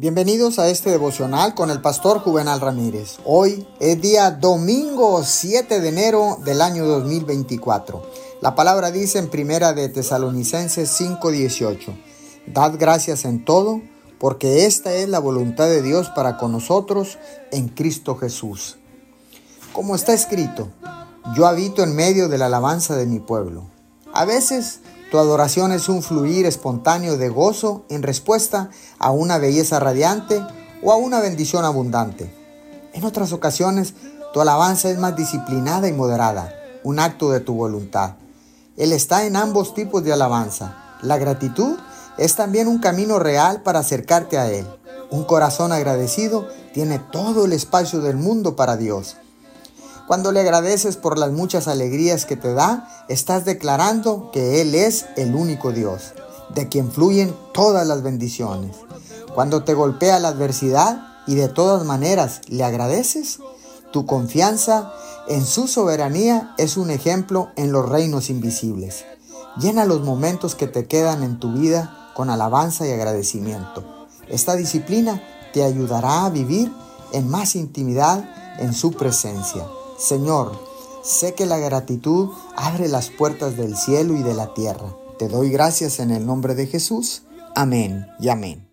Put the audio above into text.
Bienvenidos a este devocional con el pastor Juvenal Ramírez. Hoy es día domingo 7 de enero del año 2024. La palabra dice en primera de Tesalonicenses 5:18, Dad gracias en todo, porque esta es la voluntad de Dios para con nosotros en Cristo Jesús. Como está escrito, yo habito en medio de la alabanza de mi pueblo. A veces tu adoración es un fluir espontáneo de gozo en respuesta a una belleza radiante o a una bendición abundante. En otras ocasiones, tu alabanza es más disciplinada y moderada, un acto de tu voluntad. Él está en ambos tipos de alabanza. La gratitud es también un camino real para acercarte a Él. Un corazón agradecido tiene todo el espacio del mundo para Dios. Cuando le agradeces por las muchas alegrías que te da, estás declarando que Él es el único Dios, de quien fluyen todas las bendiciones. Cuando te golpea la adversidad y de todas maneras le agradeces, tu confianza en su soberanía es un ejemplo en los reinos invisibles. Llena los momentos que te quedan en tu vida con alabanza y agradecimiento. Esta disciplina te ayudará a vivir en más intimidad en su presencia. Señor, sé que la gratitud abre las puertas del cielo y de la tierra. Te doy gracias en el nombre de Jesús. Amén y amén.